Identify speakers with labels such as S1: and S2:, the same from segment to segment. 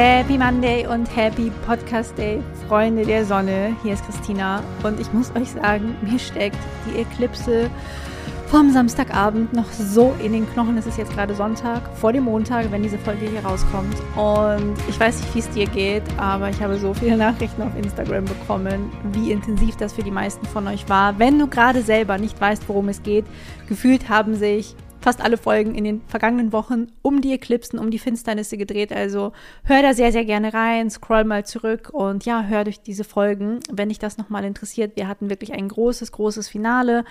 S1: Happy Monday und Happy Podcast Day, Freunde der Sonne. Hier ist Christina und ich muss euch sagen, mir steckt die Eklipse vom Samstagabend noch so in den Knochen. Es ist jetzt gerade Sonntag, vor dem Montag, wenn diese Folge hier rauskommt. Und ich weiß nicht, wie es dir geht, aber ich habe so viele Nachrichten auf Instagram bekommen, wie intensiv das für die meisten von euch war. Wenn du gerade selber nicht weißt, worum es geht, gefühlt haben sich fast alle Folgen in den vergangenen Wochen um die Eklipsen, um die Finsternisse gedreht. Also hör da sehr, sehr gerne rein, scroll mal zurück und ja, hör durch diese Folgen, wenn dich das nochmal interessiert. Wir hatten wirklich ein großes, großes Finale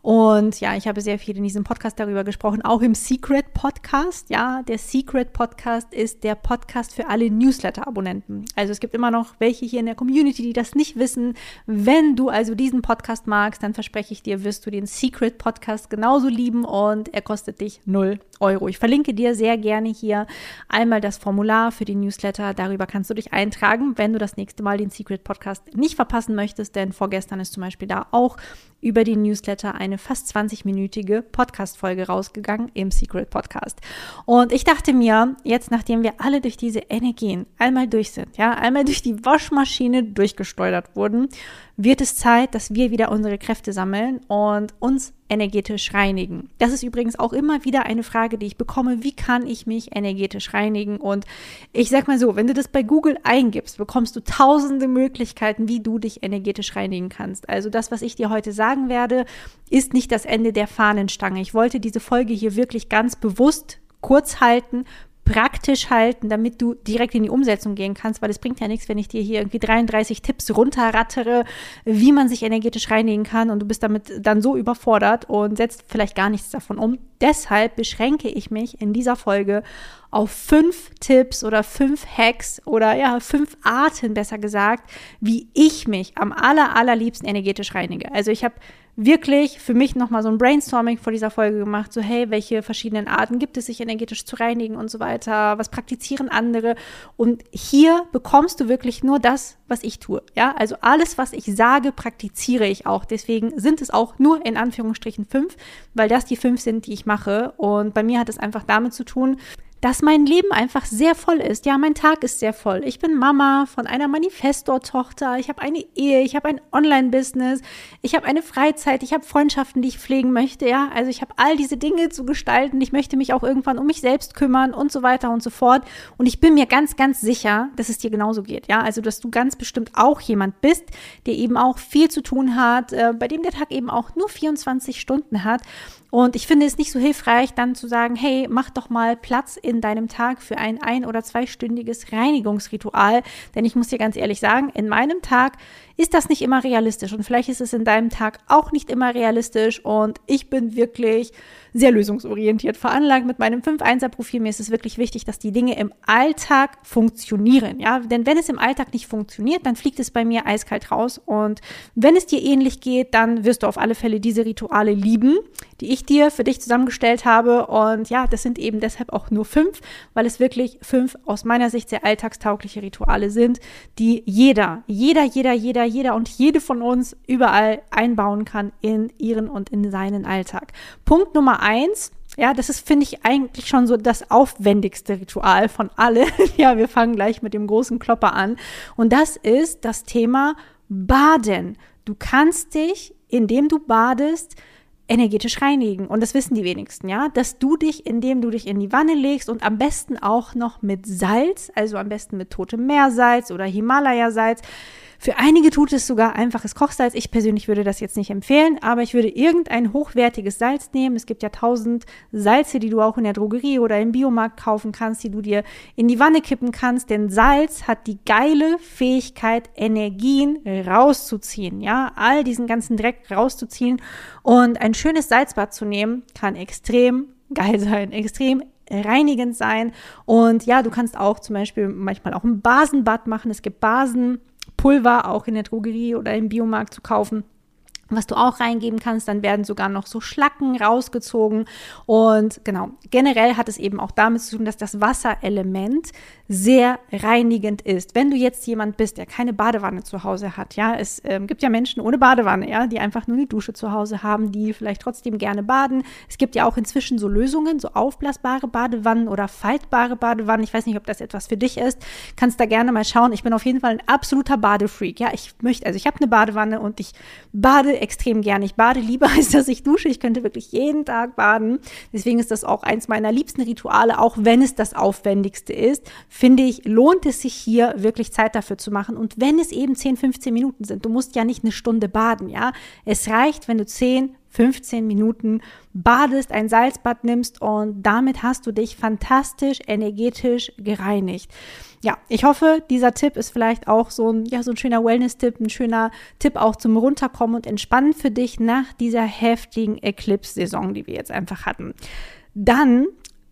S1: und ja, ich habe sehr viel in diesem Podcast darüber gesprochen, auch im Secret Podcast. Ja, der Secret Podcast ist der Podcast für alle Newsletter-Abonnenten. Also es gibt immer noch welche hier in der Community, die das nicht wissen. Wenn du also diesen Podcast magst, dann verspreche ich dir, wirst du den Secret Podcast genauso lieben und er kostet dich 0 Euro. Ich verlinke dir sehr gerne hier einmal das Formular für die Newsletter. Darüber kannst du dich eintragen, wenn du das nächste Mal den Secret Podcast nicht verpassen möchtest, denn vorgestern ist zum Beispiel da auch über die Newsletter eine fast 20-minütige Podcast-Folge rausgegangen im Secret Podcast. Und ich dachte mir, jetzt nachdem wir alle durch diese Energien einmal durch sind, ja, einmal durch die Waschmaschine durchgesteuert wurden, wird es Zeit, dass wir wieder unsere Kräfte sammeln und uns energetisch reinigen. Das ist übrigens auch immer wieder eine Frage, die ich bekomme, wie kann ich mich energetisch reinigen? Und ich sag mal so, wenn du das bei Google eingibst, bekommst du tausende Möglichkeiten, wie du dich energetisch reinigen kannst. Also das, was ich dir heute sagen werde, ist nicht das Ende der Fahnenstange. Ich wollte diese Folge hier wirklich ganz bewusst kurz halten, praktisch halten, damit du direkt in die Umsetzung gehen kannst, weil es bringt ja nichts, wenn ich dir hier irgendwie 33 Tipps runterrattere, wie man sich energetisch reinigen kann und du bist damit dann so überfordert und setzt vielleicht gar nichts davon um. Deshalb beschränke ich mich in dieser Folge auf fünf Tipps oder fünf Hacks oder ja, fünf Arten besser gesagt, wie ich mich am aller, allerliebsten energetisch reinige. Also ich habe wirklich für mich nochmal so ein Brainstorming vor dieser Folge gemacht, so hey, welche verschiedenen Arten gibt es, sich energetisch zu reinigen und so weiter, was praktizieren andere? Und hier bekommst du wirklich nur das, was ich tue, ja, also alles, was ich sage, praktiziere ich auch, deswegen sind es auch nur in Anführungsstrichen fünf, weil das die fünf sind, die ich mache. Und bei mir hat es einfach damit zu tun, dass mein Leben einfach sehr voll ist. Ja, mein Tag ist sehr voll. Ich bin Mama von einer Manifestor-Tochter. Ich habe eine Ehe, ich habe ein Online-Business, ich habe eine Freizeit, ich habe Freundschaften, die ich pflegen möchte. Ja, also ich habe all diese Dinge zu gestalten. Ich möchte mich auch irgendwann um mich selbst kümmern und so weiter und so fort. Und ich bin mir ganz, ganz sicher, dass es dir genauso geht. Ja, also dass du ganz bestimmt auch jemand bist, der eben auch viel zu tun hat, äh, bei dem der Tag eben auch nur 24 Stunden hat. Und ich finde es nicht so hilfreich, dann zu sagen, hey, mach doch mal Platz in deinem Tag für ein ein- oder zweistündiges Reinigungsritual. Denn ich muss dir ganz ehrlich sagen, in meinem Tag ist das nicht immer realistisch. Und vielleicht ist es in deinem Tag auch nicht immer realistisch. Und ich bin wirklich sehr lösungsorientiert veranlagt mit meinem 5-1er-Profil. Mir ist es wirklich wichtig, dass die Dinge im Alltag funktionieren. Ja, denn wenn es im Alltag nicht funktioniert, dann fliegt es bei mir eiskalt raus. Und wenn es dir ähnlich geht, dann wirst du auf alle Fälle diese Rituale lieben, die ich dir für dich zusammengestellt habe. Und ja, das sind eben deshalb auch nur fünf, weil es wirklich fünf aus meiner Sicht sehr alltagstaugliche Rituale sind, die jeder, jeder, jeder, jeder, jeder und jede von uns überall einbauen kann in ihren und in seinen Alltag. Punkt Nummer eins, ja, das ist, finde ich, eigentlich schon so das aufwendigste Ritual von allen. ja, wir fangen gleich mit dem großen Klopper an. Und das ist das Thema Baden. Du kannst dich, indem du badest, energetisch reinigen. Und das wissen die wenigsten, ja, dass du dich, indem du dich in die Wanne legst und am besten auch noch mit Salz, also am besten mit totem Meersalz oder Himalaya-Salz, für einige tut es sogar einfaches Kochsalz. Ich persönlich würde das jetzt nicht empfehlen, aber ich würde irgendein hochwertiges Salz nehmen. Es gibt ja tausend Salze, die du auch in der Drogerie oder im Biomarkt kaufen kannst, die du dir in die Wanne kippen kannst. Denn Salz hat die geile Fähigkeit, Energien rauszuziehen. Ja, all diesen ganzen Dreck rauszuziehen. Und ein schönes Salzbad zu nehmen, kann extrem geil sein, extrem reinigend sein. Und ja, du kannst auch zum Beispiel manchmal auch ein Basenbad machen. Es gibt Basen. Pulver auch in der Drogerie oder im Biomarkt zu kaufen. Was du auch reingeben kannst. Dann werden sogar noch so Schlacken rausgezogen. Und genau, generell hat es eben auch damit zu tun, dass das Wasserelement sehr reinigend ist. Wenn du jetzt jemand bist, der keine Badewanne zu Hause hat, ja, es ähm, gibt ja Menschen ohne Badewanne, ja, die einfach nur eine Dusche zu Hause haben, die vielleicht trotzdem gerne baden. Es gibt ja auch inzwischen so Lösungen, so aufblasbare Badewannen oder faltbare Badewannen. Ich weiß nicht, ob das etwas für dich ist. Kannst da gerne mal schauen. Ich bin auf jeden Fall ein absoluter Badefreak. Ja, ich möchte, also ich habe eine Badewanne und ich bade extrem gerne. Ich bade lieber, als dass ich dusche. Ich könnte wirklich jeden Tag baden. Deswegen ist das auch eins meiner liebsten Rituale, auch wenn es das aufwendigste ist finde ich, lohnt es sich hier wirklich Zeit dafür zu machen. Und wenn es eben 10, 15 Minuten sind, du musst ja nicht eine Stunde baden, ja. Es reicht, wenn du 10, 15 Minuten badest, ein Salzbad nimmst und damit hast du dich fantastisch energetisch gereinigt. Ja, ich hoffe, dieser Tipp ist vielleicht auch so ein, ja, so ein schöner Wellness-Tipp, ein schöner Tipp auch zum Runterkommen und Entspannen für dich nach dieser heftigen Eclipse-Saison, die wir jetzt einfach hatten. Dann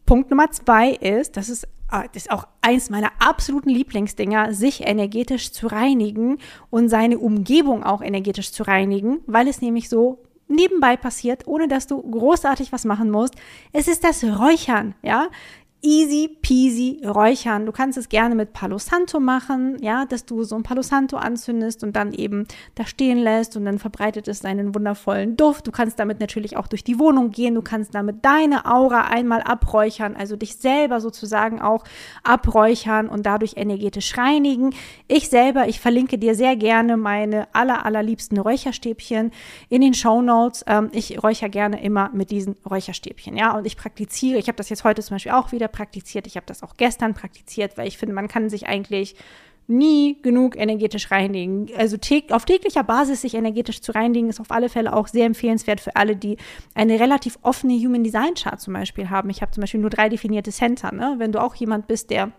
S1: Punkt Nummer zwei ist, das ist Ah, das ist auch eins meiner absoluten Lieblingsdinger, sich energetisch zu reinigen und seine Umgebung auch energetisch zu reinigen, weil es nämlich so nebenbei passiert, ohne dass du großartig was machen musst. Es ist das Räuchern, ja easy peasy räuchern. Du kannst es gerne mit Palo Santo machen, ja, dass du so ein Palo Santo anzündest und dann eben da stehen lässt und dann verbreitet es deinen wundervollen Duft. Du kannst damit natürlich auch durch die Wohnung gehen. Du kannst damit deine Aura einmal abräuchern, also dich selber sozusagen auch abräuchern und dadurch energetisch reinigen. Ich selber, ich verlinke dir sehr gerne meine aller, allerliebsten Räucherstäbchen in den Show Notes. Ähm, ich räuchere gerne immer mit diesen Räucherstäbchen, ja, und ich praktiziere, ich habe das jetzt heute zum Beispiel auch wieder praktiziert. Ich habe das auch gestern praktiziert, weil ich finde, man kann sich eigentlich nie genug energetisch reinigen. Also auf täglicher Basis sich energetisch zu reinigen, ist auf alle Fälle auch sehr empfehlenswert für alle, die eine relativ offene Human Design Chart zum Beispiel haben. Ich habe zum Beispiel nur drei definierte Center. Ne? Wenn du auch jemand bist, der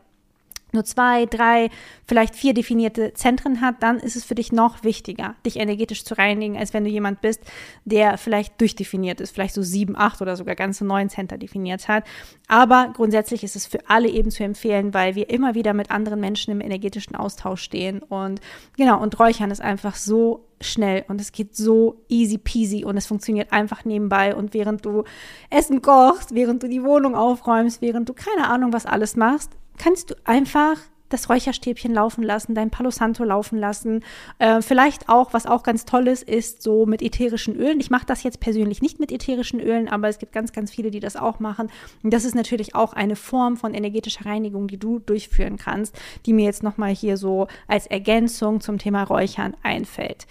S1: nur zwei, drei, vielleicht vier definierte Zentren hat, dann ist es für dich noch wichtiger, dich energetisch zu reinigen, als wenn du jemand bist, der vielleicht durchdefiniert ist, vielleicht so sieben, acht oder sogar ganze neun Center definiert hat. Aber grundsätzlich ist es für alle eben zu empfehlen, weil wir immer wieder mit anderen Menschen im energetischen Austausch stehen und genau, und Räuchern ist einfach so schnell und es geht so easy peasy und es funktioniert einfach nebenbei und während du Essen kochst, während du die Wohnung aufräumst, während du keine Ahnung was alles machst, kannst du einfach das Räucherstäbchen laufen lassen, dein Palo Santo laufen lassen. Äh, vielleicht auch, was auch ganz toll ist, ist so mit ätherischen Ölen. Ich mache das jetzt persönlich nicht mit ätherischen Ölen, aber es gibt ganz, ganz viele, die das auch machen. Und das ist natürlich auch eine Form von energetischer Reinigung, die du durchführen kannst, die mir jetzt nochmal hier so als Ergänzung zum Thema Räuchern einfällt.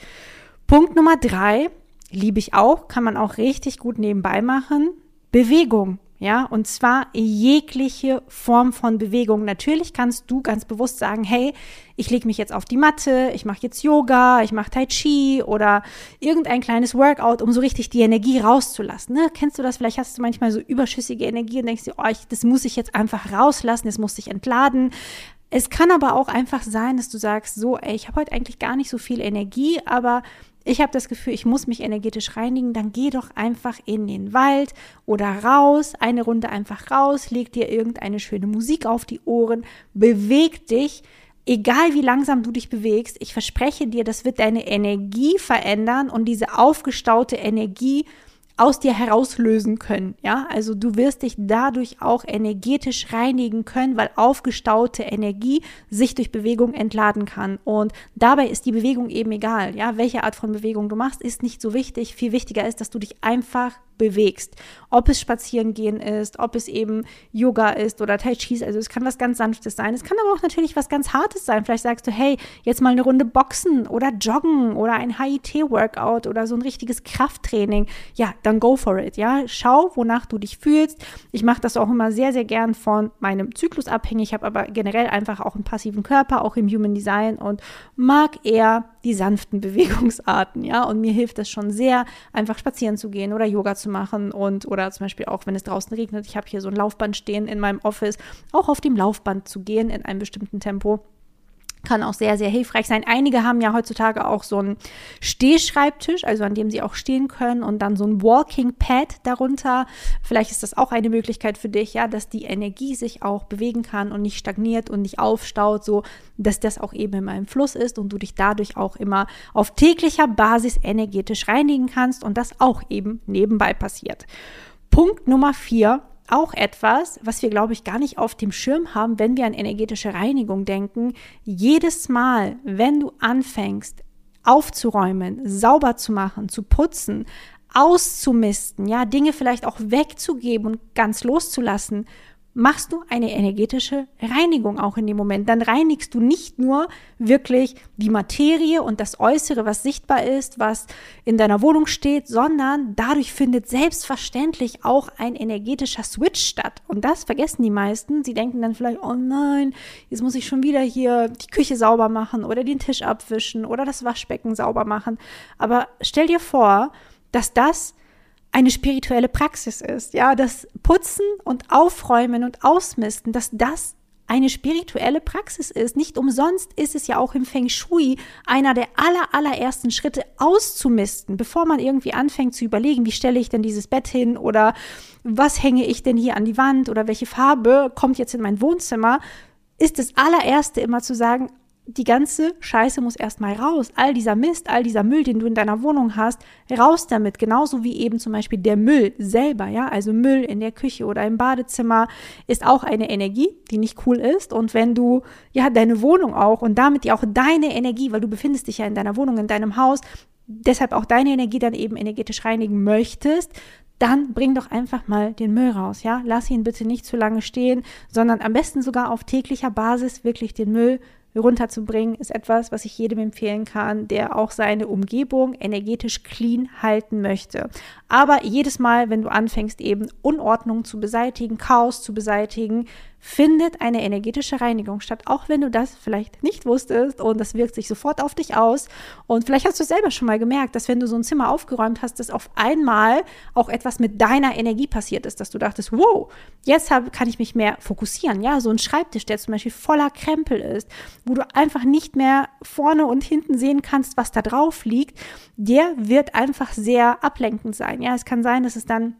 S1: Punkt Nummer drei, liebe ich auch, kann man auch richtig gut nebenbei machen. Bewegung ja, und zwar jegliche Form von Bewegung. Natürlich kannst du ganz bewusst sagen, hey, ich lege mich jetzt auf die Matte, ich mache jetzt Yoga, ich mache Tai Chi oder irgendein kleines Workout, um so richtig die Energie rauszulassen. Ne? Kennst du das? Vielleicht hast du manchmal so überschüssige Energie und denkst dir, oh, ich, das muss ich jetzt einfach rauslassen, das muss ich entladen. Es kann aber auch einfach sein, dass du sagst, so, ey, ich habe heute eigentlich gar nicht so viel Energie, aber ich habe das Gefühl, ich muss mich energetisch reinigen, dann geh doch einfach in den Wald oder raus, eine Runde einfach raus, leg dir irgendeine schöne Musik auf die Ohren, beweg dich, egal wie langsam du dich bewegst, ich verspreche dir, das wird deine Energie verändern und diese aufgestaute Energie aus dir herauslösen können. Ja, also du wirst dich dadurch auch energetisch reinigen können, weil aufgestaute Energie sich durch Bewegung entladen kann. Und dabei ist die Bewegung eben egal. Ja, welche Art von Bewegung du machst, ist nicht so wichtig. Viel wichtiger ist, dass du dich einfach bewegst. Ob es Spazierengehen ist, ob es eben Yoga ist oder Tai Chi. Also es kann was ganz Sanftes sein. Es kann aber auch natürlich was ganz Hartes sein. Vielleicht sagst du, hey, jetzt mal eine Runde Boxen oder Joggen oder ein HIT-Workout oder so ein richtiges Krafttraining. Ja, dann go for it. Ja, schau, wonach du dich fühlst. Ich mache das auch immer sehr, sehr gern von meinem Zyklus abhängig. Ich habe aber generell einfach auch einen passiven Körper, auch im Human Design und mag eher die sanften Bewegungsarten. Ja, und mir hilft das schon sehr, einfach spazieren zu gehen oder Yoga zu machen und oder zum Beispiel auch, wenn es draußen regnet, ich habe hier so ein Laufband stehen in meinem Office, auch auf dem Laufband zu gehen in einem bestimmten Tempo kann auch sehr, sehr hilfreich sein. Einige haben ja heutzutage auch so einen Stehschreibtisch, also an dem sie auch stehen können und dann so ein Walking Pad darunter. Vielleicht ist das auch eine Möglichkeit für dich, ja, dass die Energie sich auch bewegen kann und nicht stagniert und nicht aufstaut, so dass das auch eben immer im Fluss ist und du dich dadurch auch immer auf täglicher Basis energetisch reinigen kannst und das auch eben nebenbei passiert. Punkt Nummer vier auch etwas, was wir, glaube ich, gar nicht auf dem Schirm haben, wenn wir an energetische Reinigung denken. Jedes Mal, wenn du anfängst, aufzuräumen, sauber zu machen, zu putzen, auszumisten, ja, Dinge vielleicht auch wegzugeben und ganz loszulassen, machst du eine energetische Reinigung auch in dem Moment. Dann reinigst du nicht nur wirklich die Materie und das Äußere, was sichtbar ist, was in deiner Wohnung steht, sondern dadurch findet selbstverständlich auch ein energetischer Switch statt. Und das vergessen die meisten. Sie denken dann vielleicht, oh nein, jetzt muss ich schon wieder hier die Küche sauber machen oder den Tisch abwischen oder das Waschbecken sauber machen. Aber stell dir vor, dass das eine spirituelle Praxis ist. Ja, das Putzen und Aufräumen und Ausmisten, dass das eine spirituelle Praxis ist. Nicht umsonst ist es ja auch im Feng Shui einer der aller, allerersten Schritte auszumisten, bevor man irgendwie anfängt zu überlegen, wie stelle ich denn dieses Bett hin oder was hänge ich denn hier an die Wand oder welche Farbe kommt jetzt in mein Wohnzimmer, ist das allererste immer zu sagen, die ganze Scheiße muss erstmal raus. All dieser Mist, all dieser Müll, den du in deiner Wohnung hast, raus damit. Genauso wie eben zum Beispiel der Müll selber, ja. Also Müll in der Küche oder im Badezimmer ist auch eine Energie, die nicht cool ist. Und wenn du, ja, deine Wohnung auch und damit ja auch deine Energie, weil du befindest dich ja in deiner Wohnung, in deinem Haus, deshalb auch deine Energie dann eben energetisch reinigen möchtest, dann bring doch einfach mal den Müll raus, ja? Lass ihn bitte nicht zu lange stehen, sondern am besten sogar auf täglicher Basis wirklich den Müll runterzubringen, ist etwas, was ich jedem empfehlen kann, der auch seine Umgebung energetisch clean halten möchte. Aber jedes Mal, wenn du anfängst, eben Unordnung zu beseitigen, Chaos zu beseitigen, findet eine energetische Reinigung statt, auch wenn du das vielleicht nicht wusstest und das wirkt sich sofort auf dich aus. Und vielleicht hast du selber schon mal gemerkt, dass wenn du so ein Zimmer aufgeräumt hast, dass auf einmal auch etwas mit deiner Energie passiert ist, dass du dachtest, wow, jetzt hab, kann ich mich mehr fokussieren. Ja, so ein Schreibtisch, der zum Beispiel voller Krempel ist, wo du einfach nicht mehr vorne und hinten sehen kannst, was da drauf liegt, der wird einfach sehr ablenkend sein. Ja, es kann sein, dass es dann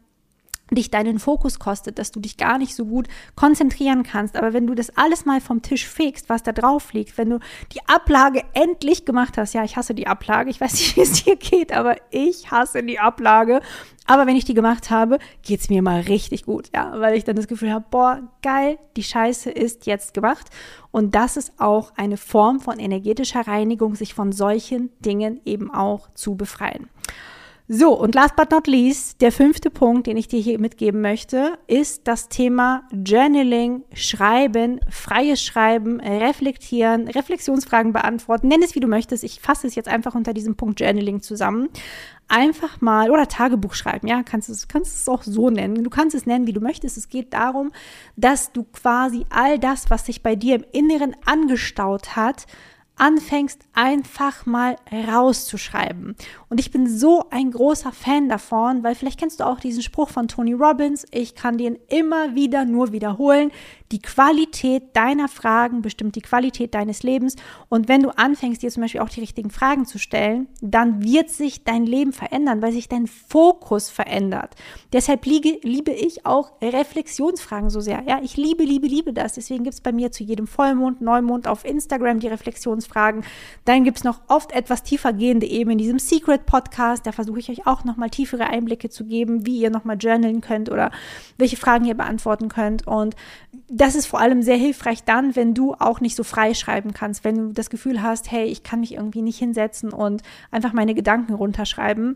S1: dich deinen Fokus kostet, dass du dich gar nicht so gut konzentrieren kannst. Aber wenn du das alles mal vom Tisch fegst, was da drauf liegt, wenn du die Ablage endlich gemacht hast, ja, ich hasse die Ablage, ich weiß nicht, wie es dir geht, aber ich hasse die Ablage. Aber wenn ich die gemacht habe, geht's mir mal richtig gut, ja, weil ich dann das Gefühl habe, boah, geil, die Scheiße ist jetzt gemacht. Und das ist auch eine Form von energetischer Reinigung, sich von solchen Dingen eben auch zu befreien. So, und last but not least, der fünfte Punkt, den ich dir hier mitgeben möchte, ist das Thema Journaling, Schreiben, freies Schreiben, Reflektieren, Reflexionsfragen beantworten. Nenn es wie du möchtest. Ich fasse es jetzt einfach unter diesem Punkt Journaling zusammen. Einfach mal, oder Tagebuch schreiben, ja, kannst es, kannst es auch so nennen. Du kannst es nennen, wie du möchtest. Es geht darum, dass du quasi all das, was sich bei dir im Inneren angestaut hat, anfängst einfach mal rauszuschreiben. Und ich bin so ein großer Fan davon, weil vielleicht kennst du auch diesen Spruch von Tony Robbins, ich kann den immer wieder nur wiederholen. Die Qualität deiner Fragen bestimmt die Qualität deines Lebens. Und wenn du anfängst, dir zum Beispiel auch die richtigen Fragen zu stellen, dann wird sich dein Leben verändern, weil sich dein Fokus verändert. Deshalb liege, liebe ich auch Reflexionsfragen so sehr. Ja, ich liebe, liebe, liebe das. Deswegen gibt es bei mir zu jedem Vollmond, Neumond auf Instagram die Reflexionsfragen. Dann gibt es noch oft etwas tiefer gehende eben in diesem Secret Podcast. Da versuche ich euch auch nochmal tiefere Einblicke zu geben, wie ihr nochmal journalen könnt oder welche Fragen ihr beantworten könnt. Und das ist vor allem sehr hilfreich dann, wenn du auch nicht so frei schreiben kannst, wenn du das Gefühl hast, hey, ich kann mich irgendwie nicht hinsetzen und einfach meine Gedanken runterschreiben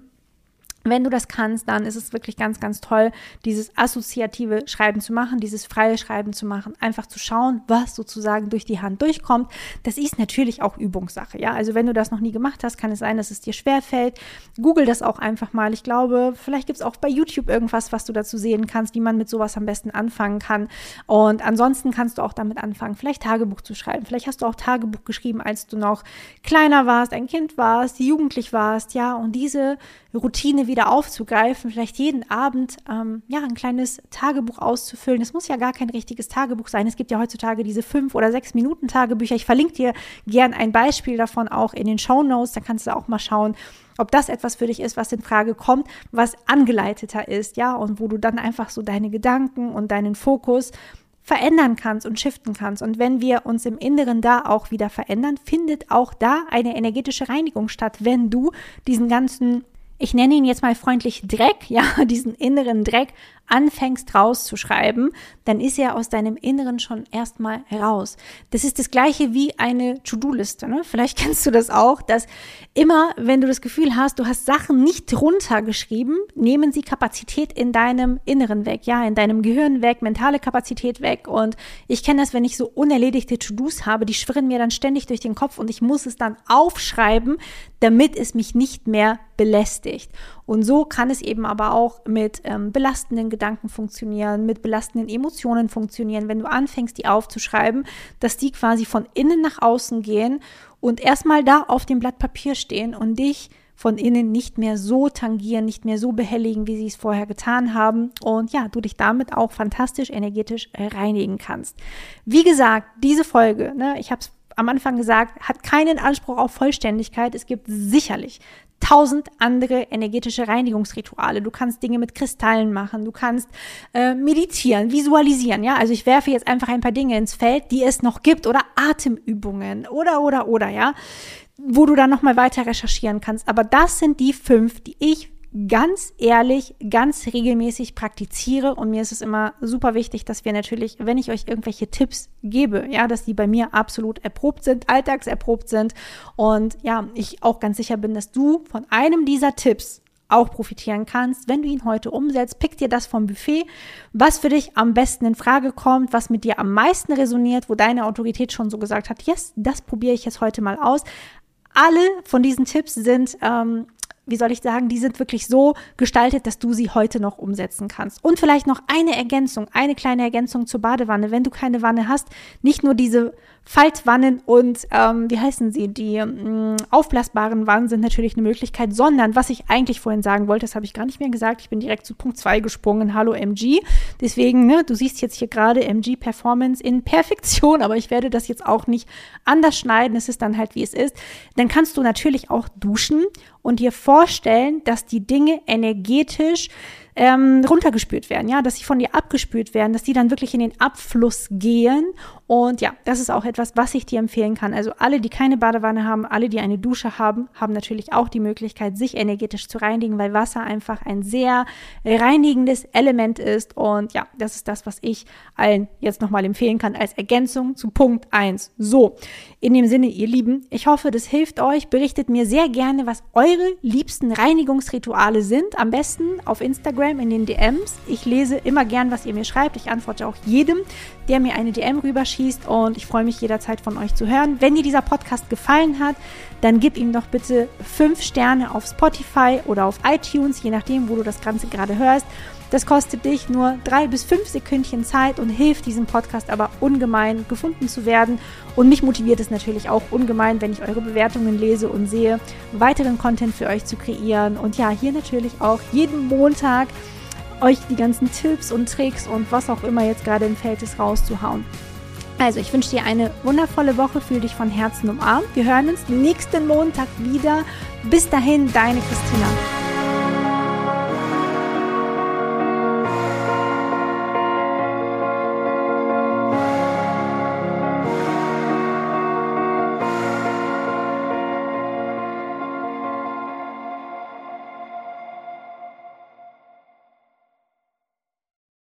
S1: wenn du das kannst, dann ist es wirklich ganz, ganz toll, dieses assoziative Schreiben zu machen, dieses freie Schreiben zu machen, einfach zu schauen, was sozusagen durch die Hand durchkommt. Das ist natürlich auch Übungssache, ja. Also wenn du das noch nie gemacht hast, kann es sein, dass es dir schwer fällt. Google das auch einfach mal. Ich glaube, vielleicht gibt es auch bei YouTube irgendwas, was du dazu sehen kannst, wie man mit sowas am besten anfangen kann. Und ansonsten kannst du auch damit anfangen, vielleicht Tagebuch zu schreiben. Vielleicht hast du auch Tagebuch geschrieben, als du noch kleiner warst, ein Kind warst, jugendlich warst, ja. Und diese Routine wieder wieder aufzugreifen, vielleicht jeden Abend ähm, ja ein kleines Tagebuch auszufüllen. Es muss ja gar kein richtiges Tagebuch sein. Es gibt ja heutzutage diese fünf oder sechs Minuten Tagebücher. Ich verlinke dir gern ein Beispiel davon auch in den Show Notes. Da kannst du auch mal schauen, ob das etwas für dich ist, was in Frage kommt, was angeleiteter ist, ja, und wo du dann einfach so deine Gedanken und deinen Fokus verändern kannst und shiften kannst. Und wenn wir uns im Inneren da auch wieder verändern, findet auch da eine energetische Reinigung statt, wenn du diesen ganzen ich nenne ihn jetzt mal freundlich Dreck, ja, diesen inneren Dreck anfängst rauszuschreiben, dann ist er aus deinem Inneren schon erstmal raus. Das ist das gleiche wie eine To-Do-Liste. Ne? Vielleicht kennst du das auch, dass immer, wenn du das Gefühl hast, du hast Sachen nicht runtergeschrieben, nehmen sie Kapazität in deinem Inneren weg, ja, in deinem Gehirn weg, mentale Kapazität weg. Und ich kenne das, wenn ich so unerledigte To-Dos habe, die schwirren mir dann ständig durch den Kopf und ich muss es dann aufschreiben, damit es mich nicht mehr belästigt. Und so kann es eben aber auch mit ähm, belastenden Gedanken funktionieren, mit belastenden Emotionen funktionieren, wenn du anfängst, die aufzuschreiben, dass die quasi von innen nach außen gehen und erstmal da auf dem Blatt Papier stehen und dich von innen nicht mehr so tangieren, nicht mehr so behelligen, wie sie es vorher getan haben. Und ja, du dich damit auch fantastisch energetisch reinigen kannst. Wie gesagt, diese Folge, ne, ich habe es am Anfang gesagt, hat keinen Anspruch auf Vollständigkeit. Es gibt sicherlich tausend andere energetische Reinigungsrituale. Du kannst Dinge mit Kristallen machen, du kannst äh, meditieren, visualisieren. Ja, also ich werfe jetzt einfach ein paar Dinge ins Feld, die es noch gibt oder Atemübungen oder oder oder ja, wo du dann noch mal weiter recherchieren kannst. Aber das sind die fünf, die ich ganz ehrlich, ganz regelmäßig praktiziere und mir ist es immer super wichtig, dass wir natürlich, wenn ich euch irgendwelche Tipps gebe, ja, dass die bei mir absolut erprobt sind, alltagserprobt sind und ja, ich auch ganz sicher bin, dass du von einem dieser Tipps auch profitieren kannst, wenn du ihn heute umsetzt. Pick dir das vom Buffet, was für dich am besten in Frage kommt, was mit dir am meisten resoniert, wo deine Autorität schon so gesagt hat, yes, das probiere ich jetzt heute mal aus. Alle von diesen Tipps sind ähm, wie soll ich sagen, die sind wirklich so gestaltet, dass du sie heute noch umsetzen kannst. Und vielleicht noch eine Ergänzung, eine kleine Ergänzung zur Badewanne. Wenn du keine Wanne hast, nicht nur diese Faltwannen und ähm, wie heißen sie? Die ähm, aufblasbaren Wannen sind natürlich eine Möglichkeit, sondern was ich eigentlich vorhin sagen wollte, das habe ich gar nicht mehr gesagt. Ich bin direkt zu Punkt 2 gesprungen. Hallo MG. Deswegen, ne, du siehst jetzt hier gerade MG Performance in Perfektion, aber ich werde das jetzt auch nicht anders schneiden. Es ist dann halt, wie es ist. Dann kannst du natürlich auch duschen und dir vorstellen, dass die Dinge energetisch ähm, runtergespült werden, ja, dass sie von dir abgespült werden, dass die dann wirklich in den Abfluss gehen. Und ja, das ist auch etwas, was ich dir empfehlen kann. Also alle, die keine Badewanne haben, alle, die eine Dusche haben, haben natürlich auch die Möglichkeit, sich energetisch zu reinigen, weil Wasser einfach ein sehr reinigendes Element ist. Und ja, das ist das, was ich allen jetzt nochmal empfehlen kann als Ergänzung zu Punkt 1. So, in dem Sinne, ihr Lieben, ich hoffe, das hilft euch. Berichtet mir sehr gerne, was eure liebsten Reinigungsrituale sind. Am besten auf Instagram Instagram in den DMs. Ich lese immer gern, was ihr mir schreibt. Ich antworte auch jedem, der mir eine DM rüberschießt und ich freue mich jederzeit von euch zu hören. Wenn dir dieser Podcast gefallen hat, dann gib ihm doch bitte fünf Sterne auf Spotify oder auf iTunes, je nachdem, wo du das Ganze gerade hörst. Das kostet dich nur drei bis fünf Sekündchen Zeit und hilft diesem Podcast aber ungemein gefunden zu werden. Und mich motiviert es natürlich auch ungemein, wenn ich eure Bewertungen lese und sehe, weiteren Content für euch zu kreieren. Und ja, hier natürlich auch jeden Montag euch die ganzen Tipps und Tricks und was auch immer jetzt gerade im Feld ist rauszuhauen. Also, ich wünsche dir eine wundervolle Woche, fühl dich von Herzen umarmt. Wir hören uns nächsten Montag wieder. Bis dahin, deine Christina.